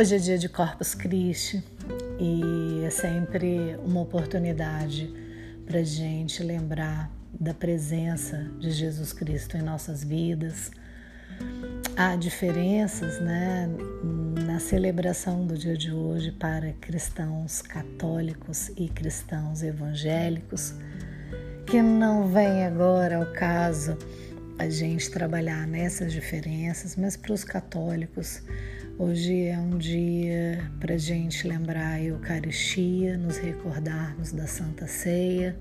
Hoje é dia de Corpus Christi e é sempre uma oportunidade para gente lembrar da presença de Jesus Cristo em nossas vidas. Há diferenças né, na celebração do dia de hoje para cristãos católicos e cristãos evangélicos, que não vem agora ao caso a gente trabalhar nessas diferenças, mas para os católicos Hoje é um dia para gente lembrar a Eucaristia, nos recordarmos da Santa Ceia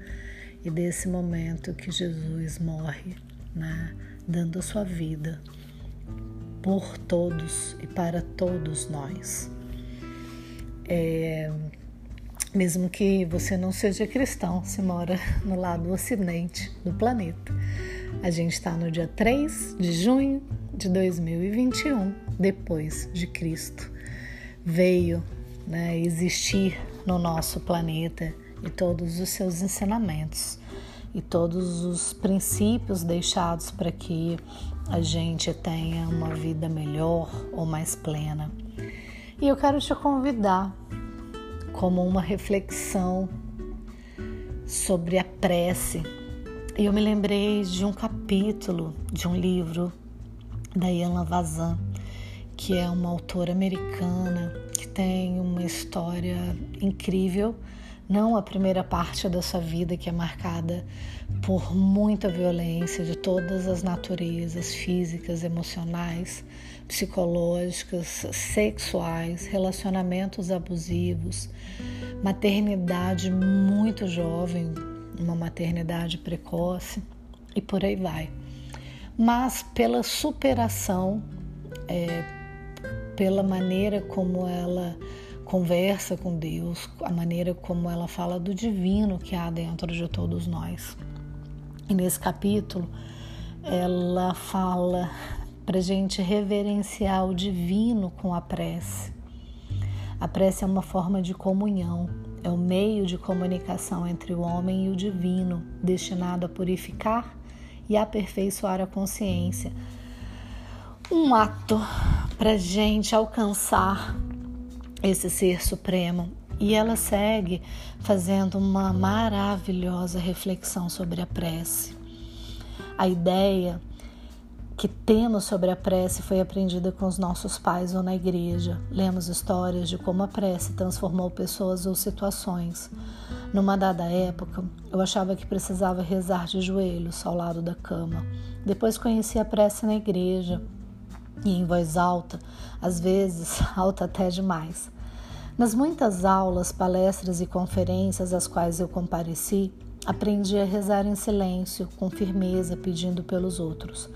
e desse momento que Jesus morre, né, dando a sua vida por todos e para todos nós. É, mesmo que você não seja cristão, se mora no lado ocidente do planeta. A gente está no dia 3 de junho de 2021, depois de Cristo. Veio né, existir no nosso planeta e todos os seus ensinamentos e todos os princípios deixados para que a gente tenha uma vida melhor ou mais plena. E eu quero te convidar como uma reflexão sobre a prece e eu me lembrei de um capítulo de um livro da Ian Vazan, que é uma autora americana que tem uma história incrível. Não a primeira parte da sua vida, que é marcada por muita violência de todas as naturezas físicas, emocionais, psicológicas, sexuais, relacionamentos abusivos, maternidade muito jovem, uma maternidade precoce e por aí vai. Mas pela superação, é, pela maneira como ela conversa com Deus, a maneira como ela fala do divino que há dentro de todos nós. E nesse capítulo, ela fala para gente reverenciar o divino com a prece. A prece é uma forma de comunhão, é o meio de comunicação entre o homem e o divino, destinado a purificar e aperfeiçoar a consciência. Um ato para gente alcançar esse ser supremo. E ela segue fazendo uma maravilhosa reflexão sobre a prece. A ideia que temos sobre a prece foi aprendida com os nossos pais ou na igreja. Lemos histórias de como a prece transformou pessoas ou situações. Numa dada época, eu achava que precisava rezar de joelhos ao lado da cama. Depois conheci a prece na igreja e em voz alta, às vezes alta até demais. Nas muitas aulas, palestras e conferências às quais eu compareci, aprendi a rezar em silêncio, com firmeza, pedindo pelos outros.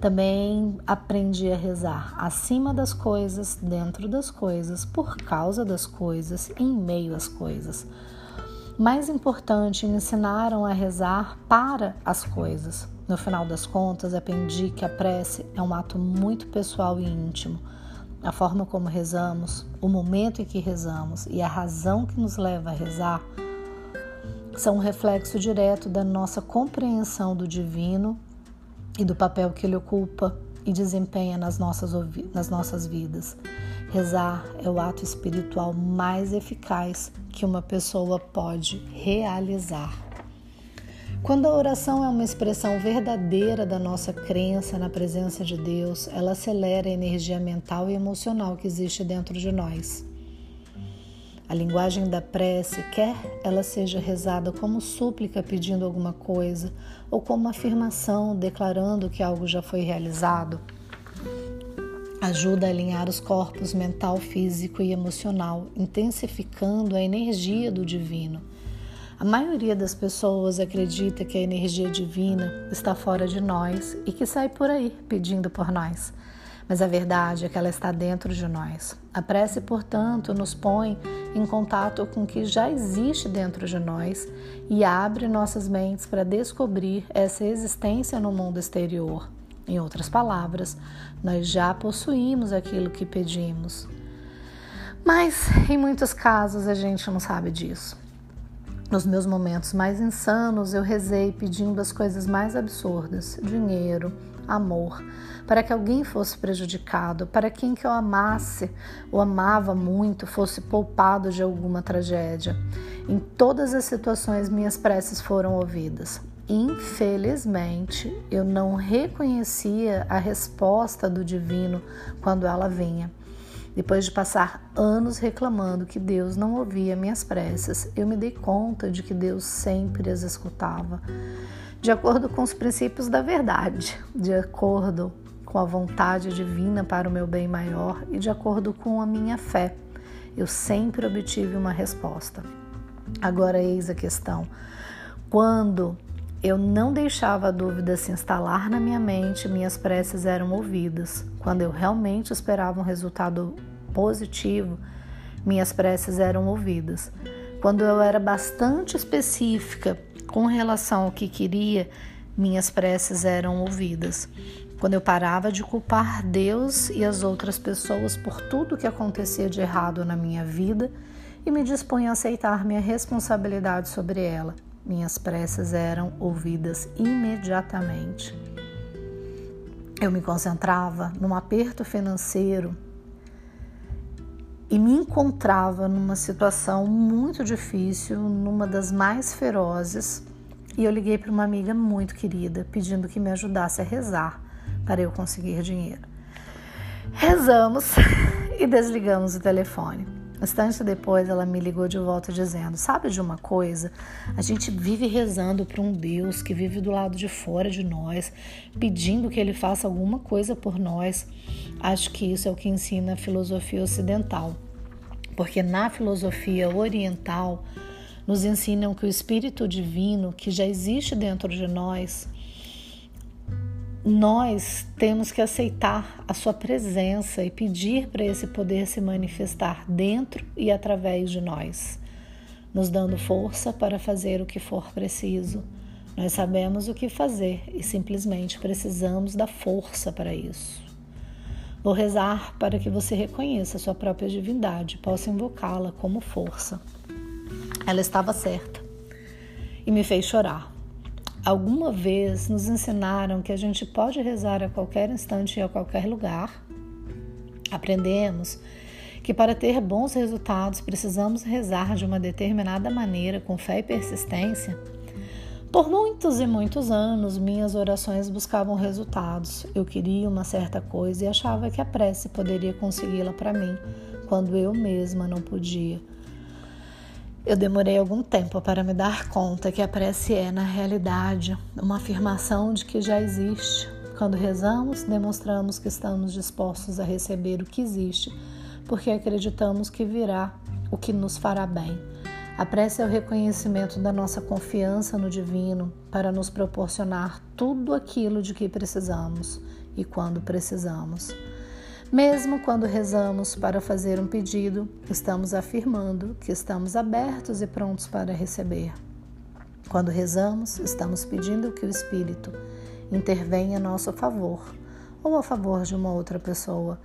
Também aprendi a rezar acima das coisas, dentro das coisas, por causa das coisas, em meio às coisas. Mais importante, me ensinaram a rezar para as coisas. No final das contas, aprendi que a prece é um ato muito pessoal e íntimo. A forma como rezamos, o momento em que rezamos e a razão que nos leva a rezar são um reflexo direto da nossa compreensão do divino e do papel que ele ocupa e desempenha nas nossas, nas nossas vidas. Rezar é o ato espiritual mais eficaz que uma pessoa pode realizar. Quando a oração é uma expressão verdadeira da nossa crença na presença de Deus, ela acelera a energia mental e emocional que existe dentro de nós. A linguagem da prece, quer ela seja rezada como súplica pedindo alguma coisa ou como afirmação declarando que algo já foi realizado, ajuda a alinhar os corpos mental, físico e emocional, intensificando a energia do divino. A maioria das pessoas acredita que a energia divina está fora de nós e que sai por aí pedindo por nós mas a verdade é que ela está dentro de nós. A prece, portanto, nos põe em contato com o que já existe dentro de nós e abre nossas mentes para descobrir essa existência no mundo exterior. Em outras palavras, nós já possuímos aquilo que pedimos. Mas em muitos casos a gente não sabe disso. Nos meus momentos mais insanos, eu rezei pedindo as coisas mais absurdas: dinheiro, amor, para que alguém fosse prejudicado, para quem que eu amasse ou amava muito fosse poupado de alguma tragédia. Em todas as situações, minhas preces foram ouvidas. Infelizmente, eu não reconhecia a resposta do divino quando ela vinha. Depois de passar anos reclamando que Deus não ouvia minhas preces, eu me dei conta de que Deus sempre as escutava, de acordo com os princípios da verdade, de acordo com a vontade divina para o meu bem maior e de acordo com a minha fé. Eu sempre obtive uma resposta. Agora eis a questão. Quando eu não deixava a dúvida se instalar na minha mente, minhas preces eram ouvidas. Quando eu realmente esperava um resultado positivo, minhas preces eram ouvidas. Quando eu era bastante específica com relação ao que queria, minhas preces eram ouvidas. Quando eu parava de culpar Deus e as outras pessoas por tudo que acontecia de errado na minha vida e me dispunha a aceitar minha responsabilidade sobre ela, minhas preces eram ouvidas imediatamente. Eu me concentrava num aperto financeiro e me encontrava numa situação muito difícil, numa das mais ferozes, e eu liguei para uma amiga muito querida pedindo que me ajudasse a rezar para eu conseguir dinheiro. Rezamos e desligamos o telefone. Instante depois, ela me ligou de volta dizendo: Sabe de uma coisa? A gente vive rezando para um Deus que vive do lado de fora de nós, pedindo que ele faça alguma coisa por nós. Acho que isso é o que ensina a filosofia ocidental, porque na filosofia oriental nos ensinam que o Espírito Divino, que já existe dentro de nós, nós temos que aceitar a sua presença e pedir para esse poder se manifestar dentro e através de nós, nos dando força para fazer o que for preciso. Nós sabemos o que fazer e simplesmente precisamos da força para isso. Vou rezar para que você reconheça sua própria divindade possa invocá-la como força. Ela estava certa e me fez chorar alguma vez nos ensinaram que a gente pode rezar a qualquer instante e a qualquer lugar. Aprendemos que para ter bons resultados precisamos rezar de uma determinada maneira, com fé e persistência. Por muitos e muitos anos, minhas orações buscavam resultados. Eu queria uma certa coisa e achava que a prece poderia consegui-la para mim, quando eu mesma não podia. Eu demorei algum tempo para me dar conta que a prece é, na realidade, uma afirmação de que já existe. Quando rezamos, demonstramos que estamos dispostos a receber o que existe, porque acreditamos que virá o que nos fará bem. A prece é o reconhecimento da nossa confiança no divino para nos proporcionar tudo aquilo de que precisamos e quando precisamos. Mesmo quando rezamos para fazer um pedido, estamos afirmando que estamos abertos e prontos para receber. Quando rezamos, estamos pedindo que o Espírito intervenha a nosso favor ou a favor de uma outra pessoa.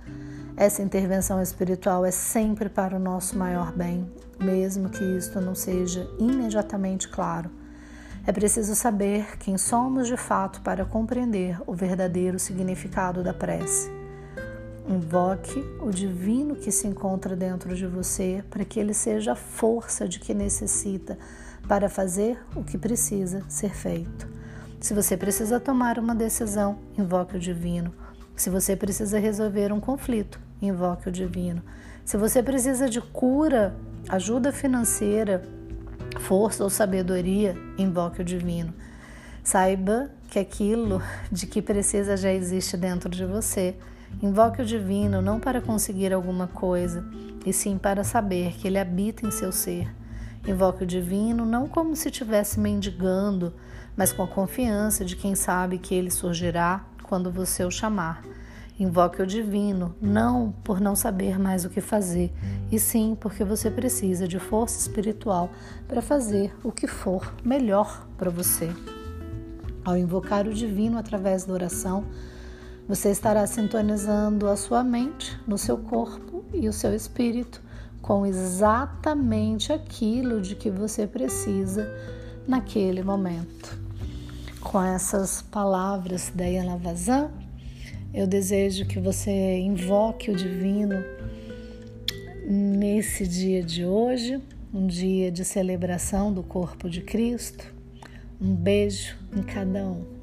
Essa intervenção espiritual é sempre para o nosso maior bem, mesmo que isto não seja imediatamente claro. É preciso saber quem somos de fato para compreender o verdadeiro significado da prece. Invoque o divino que se encontra dentro de você para que ele seja a força de que necessita para fazer o que precisa ser feito. Se você precisa tomar uma decisão, invoque o divino. Se você precisa resolver um conflito, invoque o divino. Se você precisa de cura, ajuda financeira, força ou sabedoria, invoque o divino. Saiba que aquilo de que precisa já existe dentro de você Invoque o divino não para conseguir alguma coisa, e sim para saber que ele habita em seu ser. Invoque o divino não como se estivesse mendigando, mas com a confiança de quem sabe que ele surgirá quando você o chamar. Invoque o divino não por não saber mais o que fazer, e sim porque você precisa de força espiritual para fazer o que for melhor para você. Ao invocar o divino através da oração, você estará sintonizando a sua mente no seu corpo e o seu espírito com exatamente aquilo de que você precisa naquele momento. Com essas palavras da Iana Vazan, eu desejo que você invoque o divino nesse dia de hoje, um dia de celebração do corpo de Cristo. Um beijo em cada um.